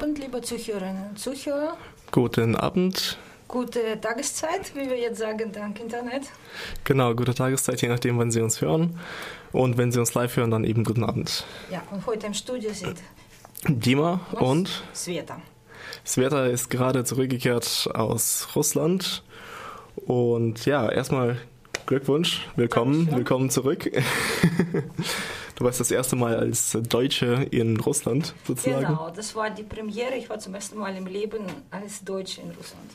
Abend, liebe Zuhörerinnen und Zuhörer. Guten Abend. Gute Tageszeit, wie wir jetzt sagen, dank Internet. Genau, gute Tageszeit, je nachdem, wann Sie uns hören. Und wenn Sie uns live hören, dann eben guten Abend. Ja, und heute im Studio sind Dima und Sveta. Sveta ist gerade zurückgekehrt aus Russland. Und ja, erstmal Glückwunsch, willkommen, willkommen zurück. Du warst das erste Mal als Deutsche in Russland sozusagen. Genau, das war die Premiere. Ich war zum ersten Mal im Leben als Deutsche in Russland.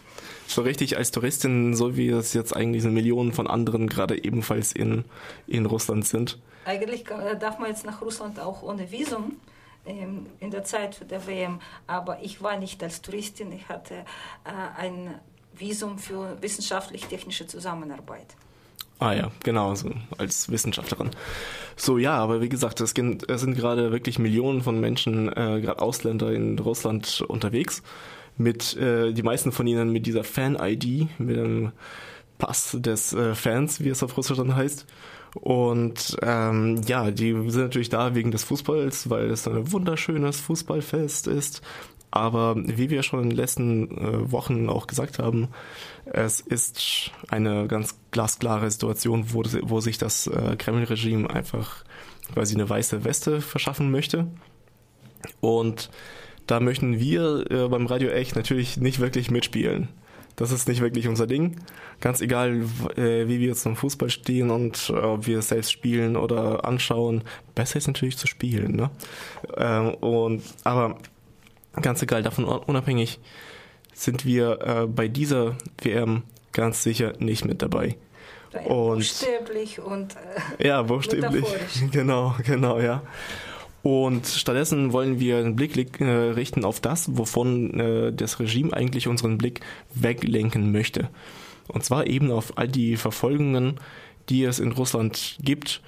So richtig als Touristin, so wie es jetzt eigentlich Millionen von anderen gerade ebenfalls in, in Russland sind. Eigentlich äh, darf man jetzt nach Russland auch ohne Visum ähm, in der Zeit der WM, aber ich war nicht als Touristin, ich hatte äh, ein Visum für wissenschaftlich-technische Zusammenarbeit. Ah ja, genau, so als Wissenschaftlerin. So ja, aber wie gesagt, es sind, gerade wirklich Millionen von Menschen, äh, gerade Ausländer in Russland unterwegs. Mit äh, die meisten von ihnen mit dieser Fan-ID, mit dem Pass des äh, Fans, wie es auf Russisch dann heißt. Und ähm, ja, die sind natürlich da wegen des Fußballs, weil es ein wunderschönes Fußballfest ist. Aber wie wir schon in den letzten äh, Wochen auch gesagt haben, es ist eine ganz glasklare Situation, wo, wo sich das äh, Kreml-Regime einfach quasi eine weiße Weste verschaffen möchte. Und da möchten wir äh, beim Radio Echt natürlich nicht wirklich mitspielen. Das ist nicht wirklich unser Ding. Ganz egal, wie wir zum Fußball stehen und ob wir selbst spielen oder anschauen. Besser ist natürlich zu spielen. Ne? Ähm, und aber ganz egal, davon unabhängig sind wir äh, bei dieser WM ganz sicher nicht mit dabei. Und, buchstäblich und äh, ja, buchstäblich. Genau, genau, ja. Und stattdessen wollen wir einen Blick äh, richten auf das, wovon äh, das Regime eigentlich unseren Blick weglenken möchte. Und zwar eben auf all die Verfolgungen, die es in Russland gibt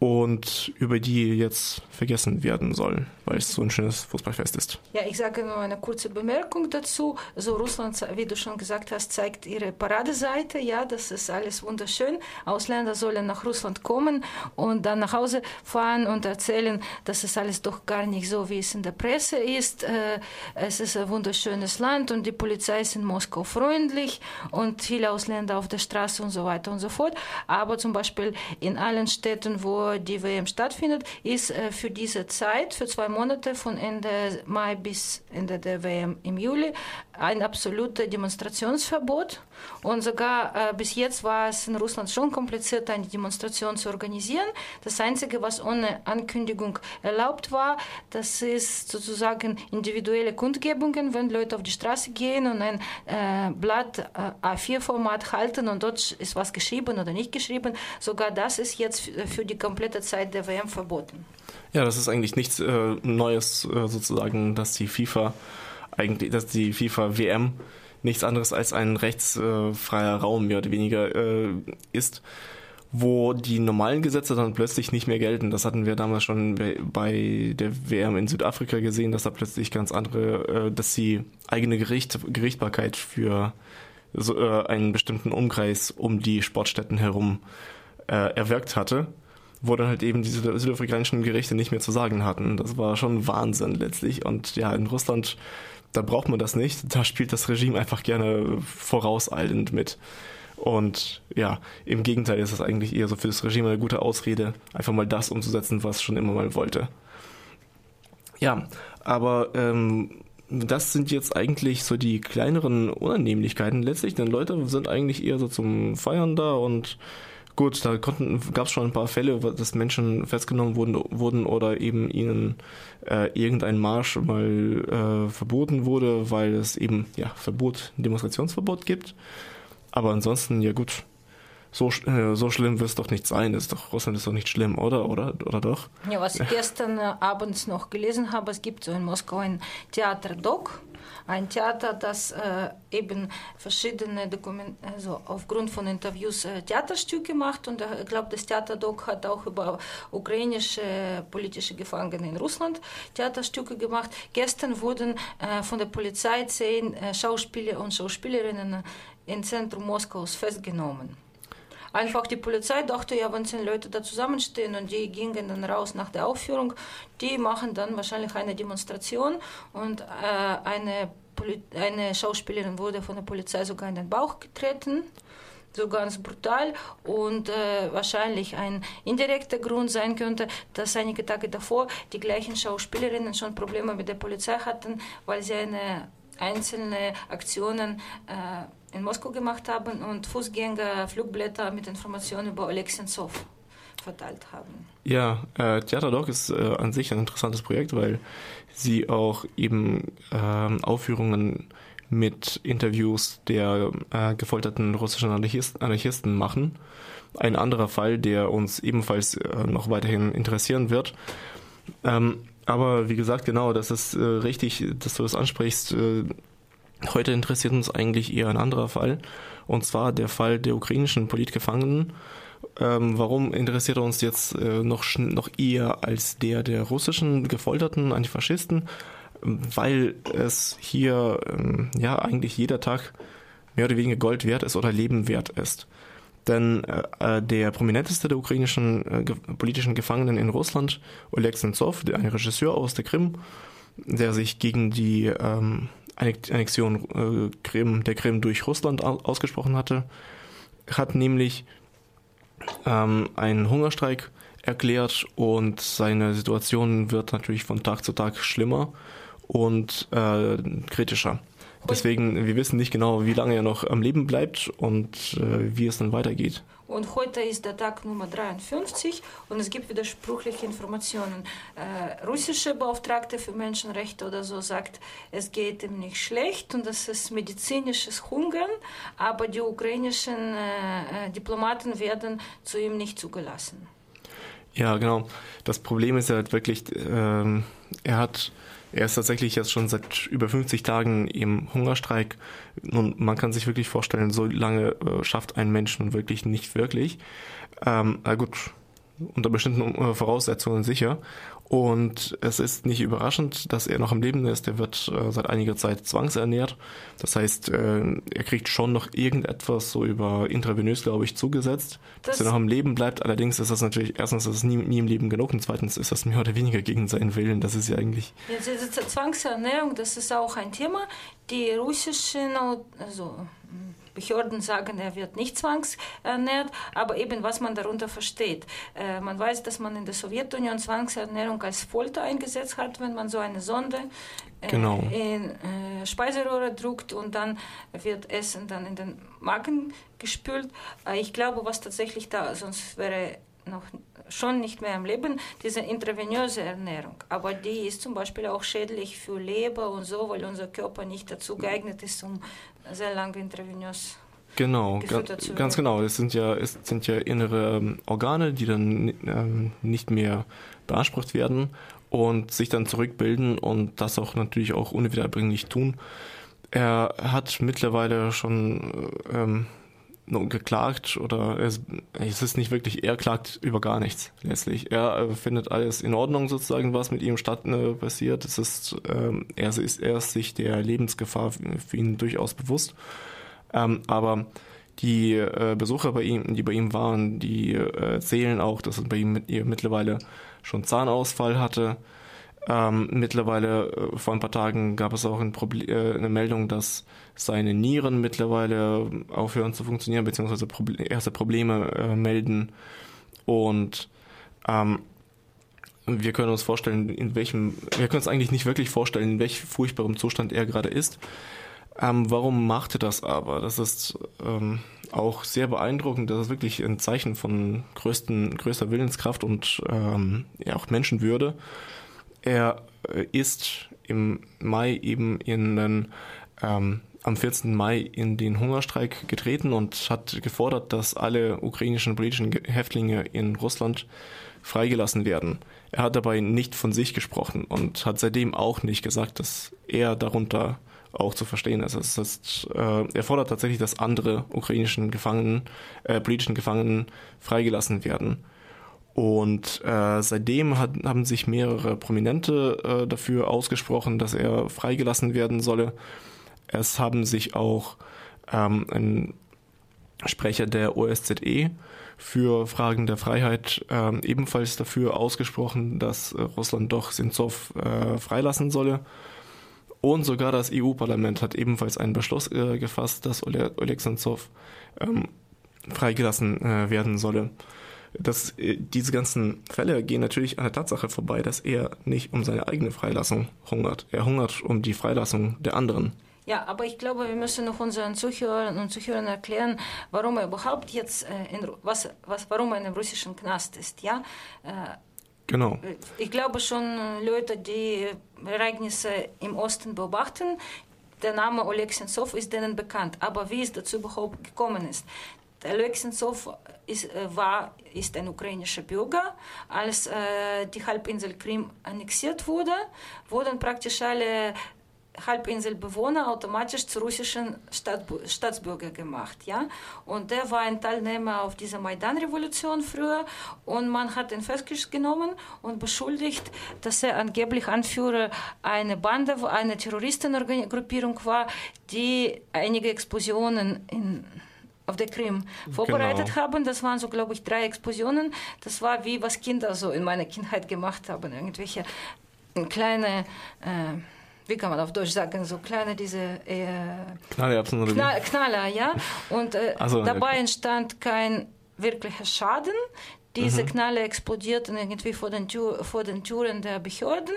und über die jetzt vergessen werden sollen, weil es so ein schönes Fußballfest ist. Ja, ich sage nur eine kurze Bemerkung dazu. So Russland, wie du schon gesagt hast, zeigt ihre Paradeseite. Ja, das ist alles wunderschön. Ausländer sollen nach Russland kommen und dann nach Hause fahren und erzählen, dass es alles doch gar nicht so, wie es in der Presse ist. Es ist ein wunderschönes Land und die Polizei ist in Moskau freundlich und viele Ausländer auf der Straße und so weiter und so fort. Aber zum Beispiel in allen Städten, wo die WM stattfindet, ist äh, für diese Zeit, für zwei Monate von Ende Mai bis Ende der WM im Juli, ein absolutes Demonstrationsverbot. Und sogar äh, bis jetzt war es in Russland schon kompliziert, eine Demonstration zu organisieren. Das Einzige, was ohne Ankündigung erlaubt war, das ist sozusagen individuelle Kundgebungen, wenn Leute auf die Straße gehen und ein äh, Blatt äh, A4-Format halten und dort ist was geschrieben oder nicht geschrieben. Sogar das ist jetzt für die komplette Zeit der WM verboten. Ja, das ist eigentlich nichts äh, Neues äh, sozusagen, dass die FIFA eigentlich, dass die FIFA WM nichts anderes als ein rechtsfreier Raum mehr oder weniger äh, ist, wo die normalen Gesetze dann plötzlich nicht mehr gelten. Das hatten wir damals schon bei der WM in Südafrika gesehen, dass da plötzlich ganz andere, äh, dass die eigene Gericht, Gerichtbarkeit für äh, einen bestimmten Umkreis um die Sportstätten herum erwirkt hatte wo dann halt eben diese südafrikanischen Gerichte nicht mehr zu sagen hatten. Das war schon Wahnsinn letztlich. Und ja, in Russland, da braucht man das nicht. Da spielt das Regime einfach gerne vorauseilend mit. Und ja, im Gegenteil ist es eigentlich eher so für das Regime eine gute Ausrede, einfach mal das umzusetzen, was schon immer mal wollte. Ja, aber ähm, das sind jetzt eigentlich so die kleineren Unannehmlichkeiten letztlich, denn Leute sind eigentlich eher so zum Feiern da und gut, da gab es schon ein paar Fälle, dass Menschen festgenommen wurden, wurden oder eben ihnen äh, irgendein Marsch mal äh, verboten wurde, weil es eben ja Verbot, Demonstrationsverbot gibt. Aber ansonsten, ja gut, so, äh, so schlimm wird es doch nicht sein. ist doch, Russland ist doch nicht schlimm, oder? Oder, oder doch? Ja, was ich gestern äh, abends noch gelesen habe, es gibt so in Moskau ein Theater Doc, ein Theater, das äh, eben verschiedene Dokumente, also aufgrund von Interviews äh, Theaterstücke macht. Und äh, ich glaube, das Theater Doc hat auch über ukrainische politische Gefangene in Russland Theaterstücke gemacht. Gestern wurden äh, von der Polizei zehn Schauspieler und Schauspielerinnen im Zentrum Moskaus festgenommen. Einfach die Polizei dachte, ja, wenn zehn Leute da zusammenstehen und die gingen dann raus nach der Aufführung, die machen dann wahrscheinlich eine Demonstration und äh, eine, eine Schauspielerin wurde von der Polizei sogar in den Bauch getreten. So ganz brutal und äh, wahrscheinlich ein indirekter Grund sein könnte, dass einige Tage davor die gleichen Schauspielerinnen schon Probleme mit der Polizei hatten, weil sie eine einzelne Aktionen äh, in Moskau gemacht haben und Fußgänger Flugblätter mit Informationen über Oleg Sentsov verteilt haben. Ja, äh, Theaterdoc ist äh, an sich ein interessantes Projekt, weil sie auch eben äh, Aufführungen mit Interviews der äh, gefolterten russischen Anarchisten, Anarchisten machen. Ein anderer Fall, der uns ebenfalls äh, noch weiterhin interessieren wird. Ähm, aber wie gesagt, genau, das ist äh, richtig, dass du das ansprichst. Äh, Heute interessiert uns eigentlich eher ein anderer Fall, und zwar der Fall der ukrainischen Politgefangenen. Ähm, warum interessiert er uns jetzt äh, noch, noch eher als der der russischen gefolterten Antifaschisten? Weil es hier ähm, ja eigentlich jeder Tag mehr oder weniger Gold wert ist oder Leben wert ist. Denn äh, äh der prominenteste der ukrainischen äh, ge politischen Gefangenen in Russland, Oleg Sentsov, der ein Regisseur aus der Krim, der sich gegen die ähm, Annexion äh, Krim, der Krim durch Russland ausgesprochen hatte, hat nämlich ähm, einen Hungerstreik erklärt und seine Situation wird natürlich von Tag zu Tag schlimmer und äh, kritischer. Deswegen, wir wissen nicht genau, wie lange er noch am Leben bleibt und äh, wie es dann weitergeht. Und heute ist der Tag Nummer 53 und es gibt widersprüchliche Informationen. Äh, russische Beauftragte für Menschenrechte oder so sagt, es geht ihm nicht schlecht und das ist medizinisches Hungern, aber die ukrainischen äh, äh Diplomaten werden zu ihm nicht zugelassen. Ja, genau. Das Problem ist halt wirklich, ähm, er hat er ist tatsächlich jetzt schon seit über 50 Tagen im Hungerstreik. Nun, man kann sich wirklich vorstellen, so lange äh, schafft ein Mensch nun wirklich nicht wirklich. Ähm, na gut, unter bestimmten äh, Voraussetzungen sicher. Und es ist nicht überraschend, dass er noch am Leben ist. Er wird äh, seit einiger Zeit zwangsernährt. Das heißt, äh, er kriegt schon noch irgendetwas so über intravenös, glaube ich, zugesetzt, das dass er noch am Leben bleibt. Allerdings ist das natürlich, erstens ist es nie, nie im Leben genug und zweitens ist das mehr oder weniger gegen seinen Willen. Das ist ja eigentlich... Ja, diese Zwangsernährung, das ist auch ein Thema. Die russischen, also Behörden sagen, er wird nicht zwangsernährt, aber eben was man darunter versteht. Äh, man weiß, dass man in der Sowjetunion Zwangsernährung als Folter eingesetzt hat, wenn man so eine Sonde äh, genau. in äh, Speiseröhre druckt und dann wird Essen dann in den Magen gespült. Äh, ich glaube, was tatsächlich da, sonst wäre noch schon nicht mehr am Leben, diese intravenöse Ernährung. Aber die ist zum Beispiel auch schädlich für Leber und so, weil unser Körper nicht dazu geeignet ist, um sehr lange intravenös Genau, ganz, ganz genau. Es sind ja, es sind ja innere ähm, Organe, die dann ähm, nicht mehr beansprucht werden und sich dann zurückbilden und das auch natürlich auch unwiederbringlich tun. Er hat mittlerweile schon ähm, geklagt oder es, es ist nicht wirklich, er klagt über gar nichts letztlich. Er äh, findet alles in Ordnung sozusagen, was mit ihm statt äh, passiert. Es ist, ähm, er ist, er ist sich der Lebensgefahr für ihn durchaus bewusst. Ähm, aber die äh, Besucher bei ihm, die bei ihm waren, die äh, erzählen auch, dass er bei ihm mit ihr mittlerweile schon Zahnausfall hatte. Ähm, mittlerweile, äh, vor ein paar Tagen gab es auch ein äh, eine Meldung, dass seine Nieren mittlerweile aufhören zu funktionieren, beziehungsweise Proble erste Probleme äh, melden. Und ähm, wir können uns vorstellen, in welchem, wir können uns eigentlich nicht wirklich vorstellen, in welch furchtbarem Zustand er gerade ist. Ähm, warum macht er das aber? Das ist ähm, auch sehr beeindruckend. Das ist wirklich ein Zeichen von größten, größter Willenskraft und ähm, ja, auch Menschenwürde. Er äh, ist im Mai eben in den ähm, am 14. Mai in den Hungerstreik getreten und hat gefordert, dass alle ukrainischen politischen Häftlinge in Russland freigelassen werden. Er hat dabei nicht von sich gesprochen und hat seitdem auch nicht gesagt, dass er darunter auch zu verstehen ist. Das heißt, äh, er fordert tatsächlich, dass andere ukrainischen Gefangenen, äh, politischen Gefangenen freigelassen werden. Und äh, seitdem hat, haben sich mehrere Prominente äh, dafür ausgesprochen, dass er freigelassen werden solle. Es haben sich auch ähm, ein Sprecher der OSZE für Fragen der Freiheit ähm, ebenfalls dafür ausgesprochen, dass äh, Russland doch Sinzov äh, freilassen solle. Und sogar das EU-Parlament hat ebenfalls einen Beschluss äh, gefasst, dass Oleg Sentsov ähm, freigelassen äh, werden solle. Das, äh, diese ganzen Fälle gehen natürlich an der Tatsache vorbei, dass er nicht um seine eigene Freilassung hungert. Er hungert um die Freilassung der anderen. Ja, aber ich glaube, wir müssen noch unseren Zuhörern und Zuhörern erklären, warum er überhaupt jetzt äh, in, was, was, warum er in einem russischen Knast ist. Ja, äh, Genau. Ich glaube schon, Leute, die Ereignisse im Osten beobachten, der Name Oleg Sentsov ist denen bekannt. Aber wie es dazu überhaupt gekommen ist, Oleg Sentsov ist, äh, war, ist ein ukrainischer Bürger. Als äh, die Halbinsel Krim annexiert wurde, wurden praktisch alle Halbinselbewohner automatisch zu russischen Staat, Staatsbürger gemacht. Ja? Und der war ein Teilnehmer auf dieser Maidan-Revolution früher und man hat ihn festgenommen und beschuldigt, dass er angeblich Anführer einer Bande, einer Terroristengruppierung war, die einige Explosionen in auf der Krim vorbereitet genau. haben. Das waren so, glaube ich, drei Explosionen. Das war wie was Kinder so in meiner Kindheit gemacht haben. Irgendwelche kleine äh, wie kann man auf Deutsch sagen, so kleine diese äh, Knallerbsen oder Knall, Knaller, ja. Und äh, so, dabei okay. entstand kein wirklicher Schaden. Diese mhm. Knalle explodierten irgendwie vor den, Tür, vor den Türen der Behörden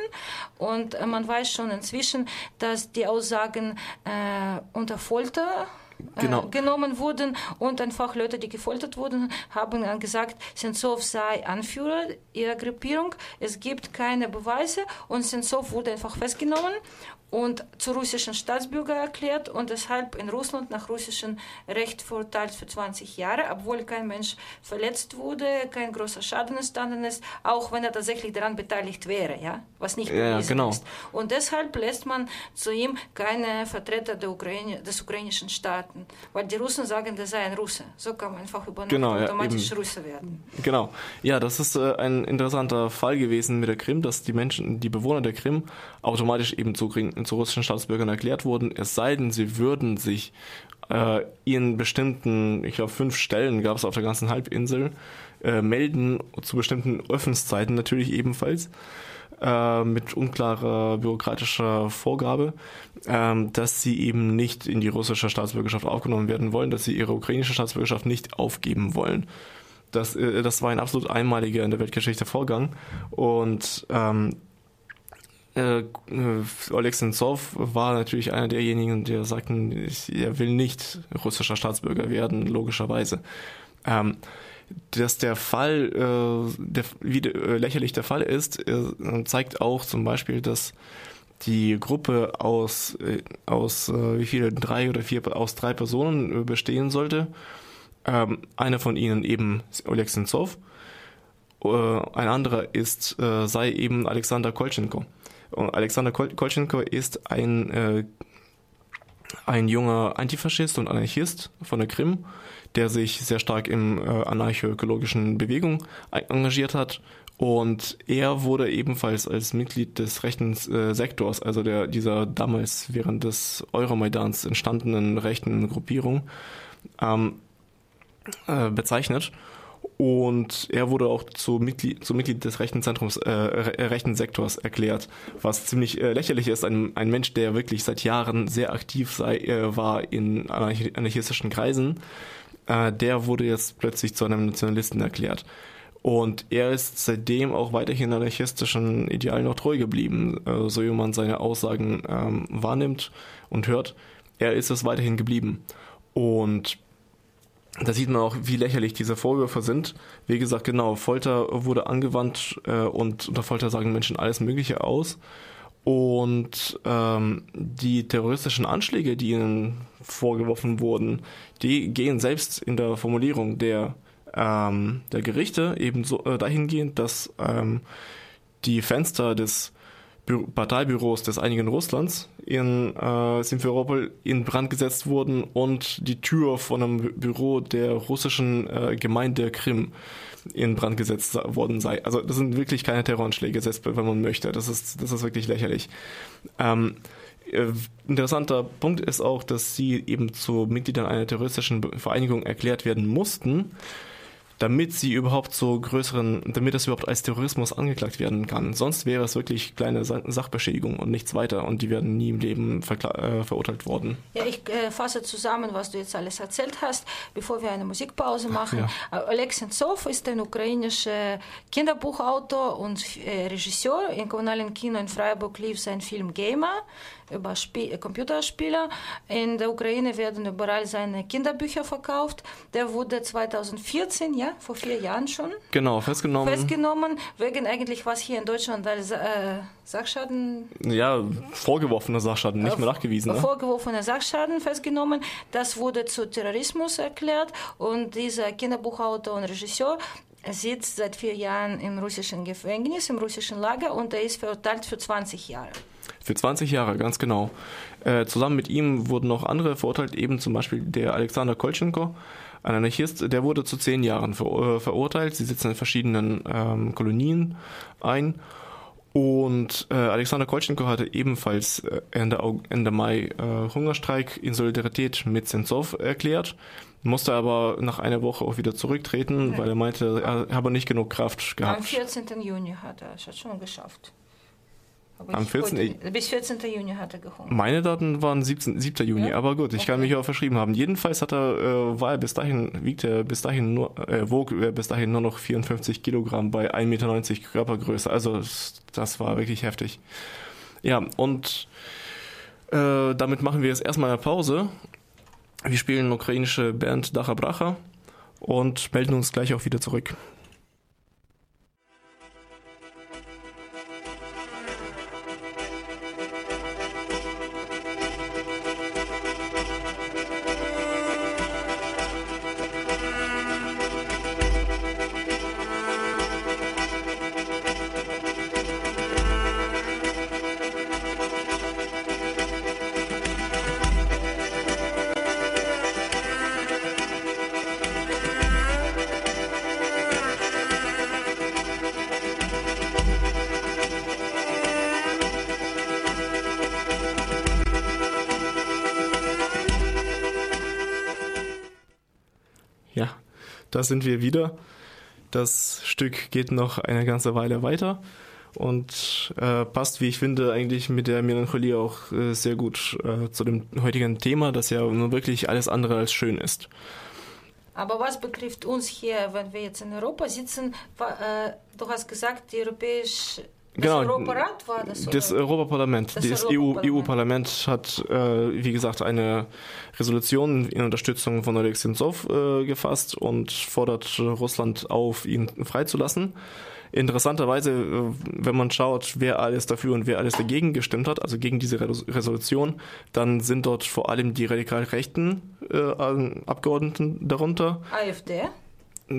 und äh, man weiß schon inzwischen, dass die Aussagen äh, unter Folter genau. äh, genommen wurden und einfach Leute, die gefoltert wurden, haben dann gesagt, Sentsov sei Anführer ihrer Gruppierung. Es gibt keine Beweise und Sentsov wurde einfach festgenommen und zu russischen Staatsbürger erklärt und deshalb in Russland nach russischem Recht verurteilt für 20 Jahre, obwohl kein Mensch verletzt wurde, kein großer Schaden entstanden ist, auch wenn er tatsächlich daran beteiligt wäre, ja, was nicht ja, genau. ist. Und deshalb lässt man zu ihm keine Vertreter der Ukraine, des ukrainischen Staaten, weil die Russen sagen, der sei ein Russe. So kann man einfach über genau, ja, automatisch eben. Russe werden. Genau. Ja, das ist äh, ein interessanter Fall gewesen mit der Krim, dass die Menschen, die Bewohner der Krim automatisch eben zu zu russischen Staatsbürgern erklärt wurden, es sei denn, sie würden sich äh, in bestimmten, ich glaube fünf Stellen gab es auf der ganzen Halbinsel, äh, melden, zu bestimmten Öffnungszeiten natürlich ebenfalls, äh, mit unklarer bürokratischer Vorgabe, äh, dass sie eben nicht in die russische Staatsbürgerschaft aufgenommen werden wollen, dass sie ihre ukrainische Staatsbürgerschaft nicht aufgeben wollen. Das, äh, das war ein absolut einmaliger in der Weltgeschichte Vorgang und ähm, äh, äh, Oleg Sentsov war natürlich einer derjenigen, der sagten, er will nicht russischer Staatsbürger werden, logischerweise. Ähm, dass der Fall, äh, der, wie äh, lächerlich der Fall ist, äh, zeigt auch zum Beispiel, dass die Gruppe aus, äh, aus äh, wie viele, drei oder vier, aus drei Personen äh, bestehen sollte. Ähm, einer von ihnen eben Oleg Sentsov, äh, ein anderer ist, äh, sei eben Alexander Kolchenko. Alexander Kolchenko ist ein, äh, ein junger Antifaschist und Anarchist von der Krim, der sich sehr stark im äh, anarcho-ökologischen Bewegung engagiert hat. Und er wurde ebenfalls als Mitglied des rechten äh, Sektors, also der, dieser damals während des Euromaidans entstandenen rechten Gruppierung, ähm, äh, bezeichnet. Und er wurde auch zu Mitglied, zu Mitglied des rechten Zentrums, äh, rechten Sektors erklärt, was ziemlich äh, lächerlich ist. Ein, ein Mensch, der wirklich seit Jahren sehr aktiv sei, äh, war in anarchistischen Kreisen, äh, der wurde jetzt plötzlich zu einem Nationalisten erklärt. Und er ist seitdem auch weiterhin anarchistischen Idealen noch treu geblieben, äh, so wie man seine Aussagen ähm, wahrnimmt und hört. Er ist es weiterhin geblieben. Und da sieht man auch, wie lächerlich diese Vorwürfe sind. Wie gesagt, genau, Folter wurde angewandt äh, und unter Folter sagen Menschen alles Mögliche aus. Und ähm, die terroristischen Anschläge, die ihnen vorgeworfen wurden, die gehen selbst in der Formulierung der, ähm, der Gerichte eben so äh, dahingehend, dass ähm, die Fenster des Bü Parteibüros des Einigen Russlands in äh, Simferopol in Brand gesetzt wurden und die Tür von einem Büro der russischen äh, Gemeinde Krim in Brand gesetzt worden sei. Also das sind wirklich keine Terroranschläge, selbst wenn man möchte. Das ist, das ist wirklich lächerlich. Ähm, äh, interessanter Punkt ist auch, dass sie eben zu Mitgliedern einer terroristischen Vereinigung erklärt werden mussten damit sie überhaupt so größeren, damit das überhaupt als Terrorismus angeklagt werden kann. Sonst wäre es wirklich kleine Sachbeschädigung und nichts weiter und die werden nie im Leben äh, verurteilt worden. Ja, ich äh, fasse zusammen, was du jetzt alles erzählt hast, bevor wir eine Musikpause machen. Ja. Äh, Oleg Sentsov ist ein ukrainischer Kinderbuchautor und äh, Regisseur. Im kommunalen Kino in Freiburg lief sein Film Gamer über Spiel, Computerspiele. In der Ukraine werden überall seine Kinderbücher verkauft. Der wurde 2014, ja, vor vier Jahren schon. Genau, festgenommen. Festgenommen, wegen eigentlich was hier in Deutschland als äh, Sachschaden. Ja, vorgeworfener Sachschaden, nicht mehr nachgewiesen. Ne? Vorgeworfener Sachschaden festgenommen. Das wurde zu Terrorismus erklärt und dieser Kinderbuchautor und Regisseur sitzt seit vier Jahren im russischen Gefängnis, im russischen Lager und er ist verurteilt für 20 Jahre. Für 20 Jahre, ganz genau. Äh, zusammen mit ihm wurden noch andere verurteilt, eben zum Beispiel der Alexander Kolchenko, ein Anarchist, der wurde zu zehn Jahren ver äh, verurteilt. Sie sitzen in verschiedenen ähm, Kolonien ein. Und äh, Alexander Kolchenko hatte ebenfalls äh, Ende, Ende Mai äh, Hungerstreik in Solidarität mit Sentsov erklärt, musste aber nach einer Woche auch wieder zurücktreten, okay. weil er meinte, er habe nicht genug Kraft gehabt. Am 14. Juni hat er es schon geschafft. Am 14. Heute, bis 14. Juni hat er gehungert. Meine Daten waren 17, 7. Juni, ja? aber gut, ich okay. kann mich auch verschrieben haben. Jedenfalls hat er, äh, war er bis dahin, wiegt er bis dahin nur, äh, wog er bis dahin nur noch 54 Kilogramm bei 1,90 Meter Körpergröße. Also das war wirklich heftig. Ja, und äh, damit machen wir jetzt erstmal eine Pause. Wir spielen ukrainische Band Dacha Bracha und melden uns gleich auch wieder zurück. Da sind wir wieder. Das Stück geht noch eine ganze Weile weiter und äh, passt, wie ich finde, eigentlich mit der Melancholie auch äh, sehr gut äh, zu dem heutigen Thema, das ja nun wirklich alles andere als schön ist. Aber was betrifft uns hier, wenn wir jetzt in Europa sitzen, äh, du hast gesagt, die europäische das genau, Europarat war das? Das Europaparlament. Das, das EU-Parlament EU hat, äh, wie gesagt, eine Resolution in Unterstützung von Oleg Sentsov äh, gefasst und fordert Russland auf, ihn freizulassen. Interessanterweise, äh, wenn man schaut, wer alles dafür und wer alles dagegen gestimmt hat, also gegen diese Resolution, dann sind dort vor allem die radikal rechten äh, Abgeordneten darunter. AfD?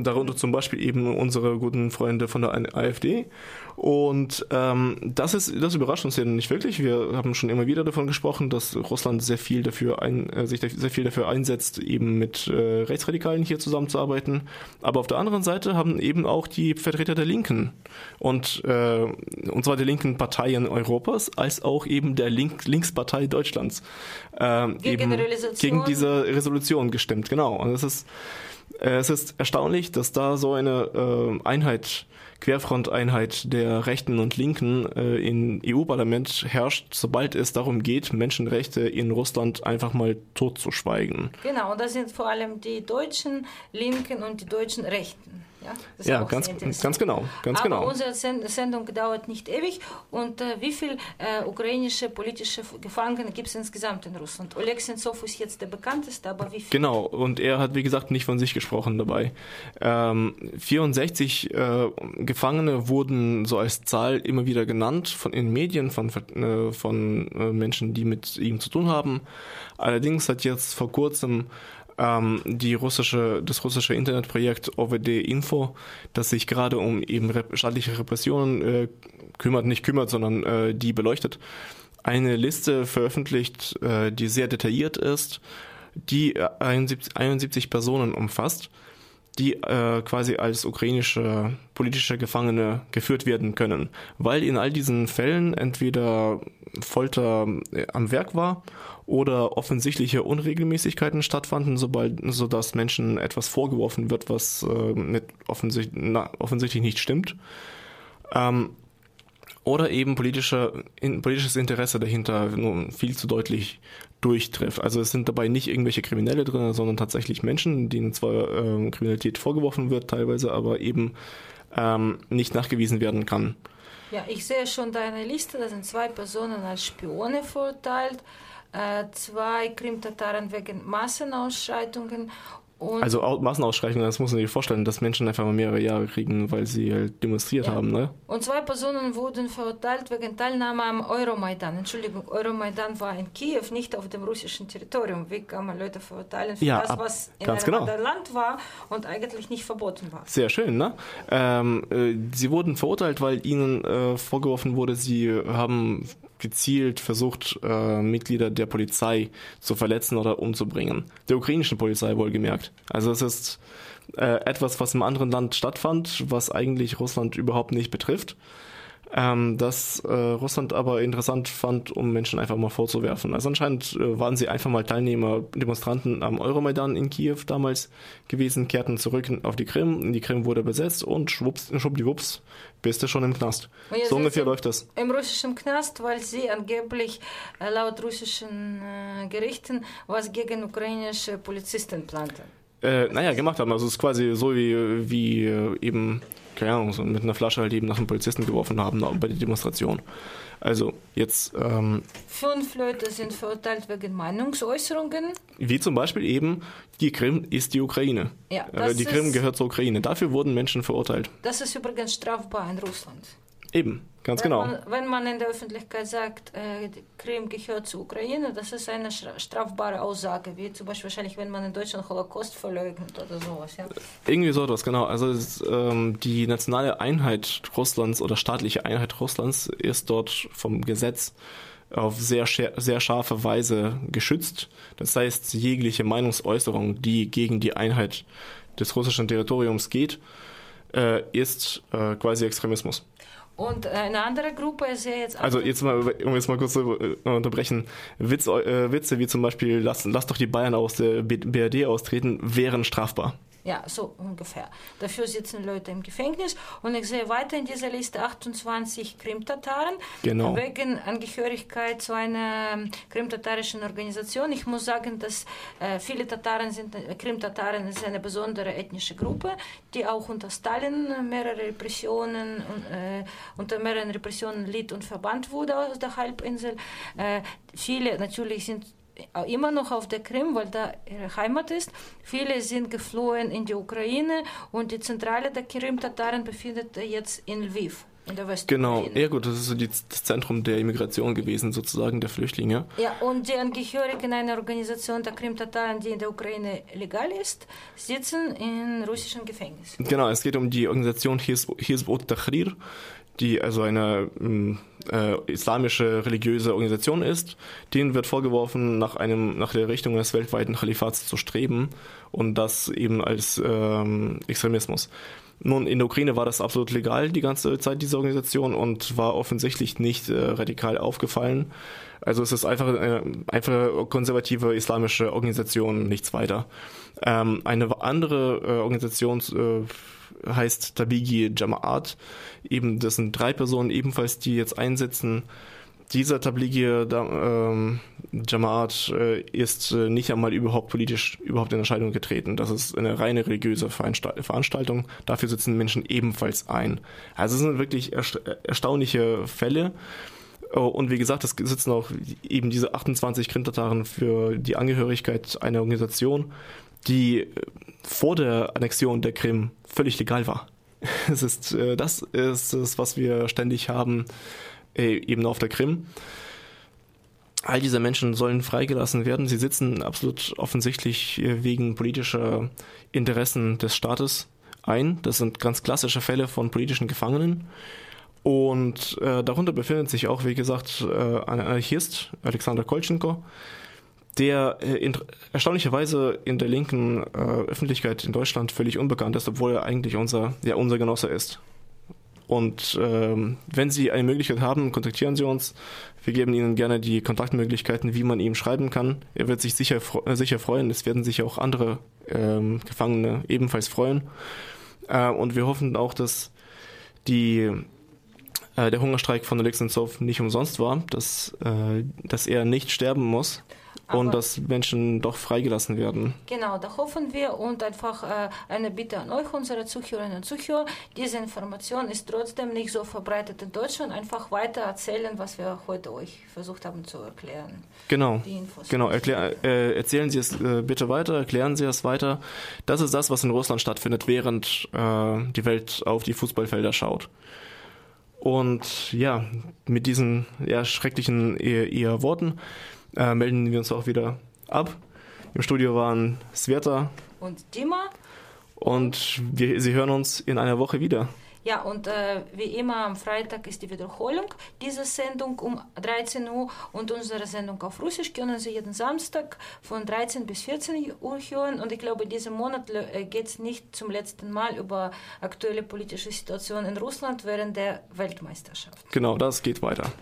Darunter zum Beispiel eben unsere guten Freunde von der AfD und ähm, das ist, das überrascht uns ja nicht wirklich. Wir haben schon immer wieder davon gesprochen, dass Russland sehr viel dafür ein, äh, sich sehr viel dafür einsetzt, eben mit äh, Rechtsradikalen hier zusammenzuarbeiten. Aber auf der anderen Seite haben eben auch die Vertreter der Linken und äh, und zwar der linken Parteien Europas als auch eben der Link Linkspartei Deutschlands äh, gegen, eben gegen diese Resolution gestimmt. Genau. Und es ist es ist erstaunlich, dass da so eine äh, Einheit Querfronteinheit der Rechten und Linken äh, im EU-Parlament herrscht, sobald es darum geht, Menschenrechte in Russland einfach mal totzuschweigen. Genau, und das sind vor allem die deutschen Linken und die deutschen Rechten. Ja, ja ganz, ganz genau. Ganz Aber genau. unsere Sendung dauert nicht ewig. Und äh, wie viele äh, ukrainische politische Gefangene gibt es insgesamt in Russland? Oleg Sentsov ist jetzt der bekannteste, aber wie viele? Genau, und er hat, wie gesagt, nicht von sich gesprochen dabei. Ähm, 64 äh, Gefangene wurden so als Zahl immer wieder genannt von in Medien, von, äh, von äh, Menschen, die mit ihm zu tun haben. Allerdings hat jetzt vor kurzem ähm, die russische, das russische Internetprojekt OVD Info, das sich gerade um eben rep staatliche Repressionen äh, kümmert, nicht kümmert, sondern äh, die beleuchtet, eine Liste veröffentlicht, äh, die sehr detailliert ist, die 71, 71 Personen umfasst, die äh, quasi als ukrainische politische Gefangene geführt werden können, weil in all diesen Fällen entweder Folter äh, am Werk war oder offensichtliche Unregelmäßigkeiten stattfanden, sobald, sodass Menschen etwas vorgeworfen wird, was äh, mit offensichtlich, na, offensichtlich nicht stimmt. Ähm, oder eben politische, in, politisches Interesse dahinter nur viel zu deutlich durchtrifft. Also es sind dabei nicht irgendwelche Kriminelle drin, sondern tatsächlich Menschen, denen zwar ähm, Kriminalität vorgeworfen wird teilweise, aber eben ähm, nicht nachgewiesen werden kann. Ja, ich sehe schon deine Liste, da sind zwei Personen als Spione verurteilt, äh, zwei Krim-Tataren wegen Massenausschreitungen und also Massenausschreitungen, das muss man sich vorstellen, dass Menschen einfach mal mehrere Jahre kriegen, weil sie halt demonstriert Ja. haben, ne? Und zwei Personen wurden verurteilt wegen Teilnahme am Euromaidan. Entschuldigung, Euromaidan war in Kiew, nicht auf dem russischen Territorium. Wie kann man Leute verurteilen für Ja, das, was in einem genau. anderen Land war und eigentlich nicht verboten war? Sehr schön, ne? Ähm, äh, sie wurden verurteilt, weil ihnen äh, vorgeworfen wurde, sie haben gezielt versucht, äh, Mitglieder der Polizei zu verletzen oder umzubringen. Der ukrainischen Polizei wohlgemerkt. Also es ist äh, etwas, was im anderen Land stattfand, was eigentlich Russland überhaupt nicht betrifft. Ähm, das äh, Russland aber interessant fand, um Menschen einfach mal vorzuwerfen. Also anscheinend äh, waren sie einfach mal Teilnehmer, Demonstranten am Euromaidan in Kiew damals gewesen, kehrten zurück auf die Krim, die Krim wurde besetzt und schwupps, schwuppdiwupps, bist du schon im Knast. So ungefähr läuft das. Im russischen Knast, weil sie angeblich äh, laut russischen äh, Gerichten was gegen ukrainische Polizisten planten. Äh, naja, gemacht haben. Also es ist quasi so wie, wie äh, eben, keine Ahnung, so mit einer Flasche halt eben nach einem Polizisten geworfen haben bei der Demonstration. Also jetzt, ähm, Fünf Leute sind verurteilt wegen Meinungsäußerungen. wie zum Beispiel eben, die Krim ist die Ukraine. Ja, Äh, das die Krim gehört zur Ukraine. Dafür wurden Menschen verurteilt. Das ist übrigens strafbar in Russland. Eben, ganz wenn genau. Man, wenn man in der Öffentlichkeit sagt, äh, Krim gehört zur Ukraine, das ist eine stra- strafbare Aussage, wie zum Beispiel wahrscheinlich, wenn man in Deutschland Holocaust verleugnet oder sowas. Ja. Irgendwie so etwas, genau. Also es, ähm, die nationale Einheit Russlands oder staatliche Einheit Russlands ist dort vom Gesetz auf sehr, sehr scharfe Weise geschützt. Das heißt, jegliche Meinungsäußerung, die gegen die Einheit des russischen Territoriums geht, äh, ist äh, quasi Extremismus. Und eine andere Gruppe ist ja jetzt Also jetzt mal, um jetzt mal kurz zu äh, unterbrechen, Witz, äh, Witze wie zum Beispiel, lass, lass doch die Bayern aus der BRD austreten, wären strafbar. Ja, so ungefähr. Dafür sitzen Leute im Gefängnis. Und ich sehe weiter in dieser Liste 28 Krim-Tataren Genau. wegen Angehörigkeit zu einer ähm, krimtatarischen Organisation. Ich muss sagen, dass äh, viele Tataren sind, äh, Krim-Tataren ist eine besondere ethnische Gruppe, die auch unter Stalin mehrere Repressionen, äh, unter mehreren Repressionen litt und verbannt wurde aus der Halbinsel. Äh, viele natürlich sind immer noch auf der Krim, weil da ihre Heimat ist. Viele sind geflohen in die Ukraine und die Zentrale der Krim-Tataren befindet jetzt in Lviv, in der Genau, Westukraine. ja gut, das ist so die, das Zentrum der Immigration gewesen, sozusagen der Flüchtlinge. Ja, und die Angehörigen einer Organisation der Krim-Tataren, die in der Ukraine legal ist, sitzen in russischen Gefängnissen. Genau, es geht um die Organisation Hizb ut-Tahrir, die also eine ähm, äh, islamische religiöse Organisation ist. Denen wird vorgeworfen, nach einem nach der Richtung des weltweiten Kalifats zu streben und das eben als ähm, Extremismus. Nun, in der Ukraine war das absolut legal die ganze Zeit, diese Organisation, und war offensichtlich nicht äh, radikal aufgefallen. Also es ist einfach eine einfache konservative islamische Organisation, nichts weiter. Ähm, eine andere äh, Organisation äh, heißt Tabigi Jama'at. Eben, das sind drei Personen ebenfalls, die jetzt einsitzen. Dieser Tabligi ähm, Jamaat äh, ist äh, nicht einmal überhaupt politisch überhaupt in Erscheinung getreten. Das ist eine reine religiöse Veranstaltung. Dafür sitzen Menschen ebenfalls ein. Also es sind wirklich ersta erstaunliche Fälle. Oh, und wie gesagt, es sitzen auch eben diese 28 Grindtataren für die Angehörigkeit einer Organisation, die äh, vor der Annexion der Krim völlig legal war. Es ist, äh, das ist es, was wir ständig haben, äh, eben auf der Krim. All diese Menschen sollen freigelassen werden. Sie sitzen absolut offensichtlich wegen politischer Interessen des Staates ein. Das sind ganz klassische Fälle von politischen Gefangenen. Und äh, darunter befindet sich auch, wie gesagt, äh, ein Anarchist, Alexander Kolchenko, der äh, in, erstaunlicherweise in der linken äh, Öffentlichkeit in Deutschland völlig unbekannt ist, obwohl er eigentlich unser, ja, unser Genosse ist. Und ähm, wenn Sie eine Möglichkeit haben, kontaktieren Sie uns. Wir geben Ihnen gerne die Kontaktmöglichkeiten, wie man ihm schreiben kann. Er wird sich sicher, äh, sicher freuen. Es werden sich auch andere ähm, Gefangene ebenfalls freuen. Äh, und wir hoffen auch, dass die äh, der Hungerstreik von Alexander nicht umsonst war, dass, äh, dass er nicht sterben muss. Aber und dass Menschen doch freigelassen werden. Genau, da hoffen wir und einfach äh, eine Bitte an euch, unsere Zuhörerinnen und Zuhörer. Diese Information ist trotzdem nicht so verbreitet in Deutschland. Einfach weiter erzählen, was wir heute euch versucht haben zu erklären. Genau, genau. Erklär, äh, erzählen Sie es äh, bitte weiter, erklären Sie es weiter. Das ist das, was in Russland stattfindet, während äh, die Welt auf die Fußballfelder schaut. Und ja, mit diesen ja, schrecklichen eher, eher Worten äh, melden wir uns auch wieder ab. Im Studio waren Sveta und Dima. Und wir, Sie hören uns in einer Woche wieder. Ja, und äh, wie immer am Freitag ist die Wiederholung dieser Sendung um 13 Uhr und unsere Sendung auf Russisch können Sie jeden Samstag von 13 bis 14 Uhr hören. Und ich glaube, diesen Monat äh, geht es nicht zum letzten Mal über aktuelle politische Situation in Russland während der Weltmeisterschaft. Genau, das geht weiter.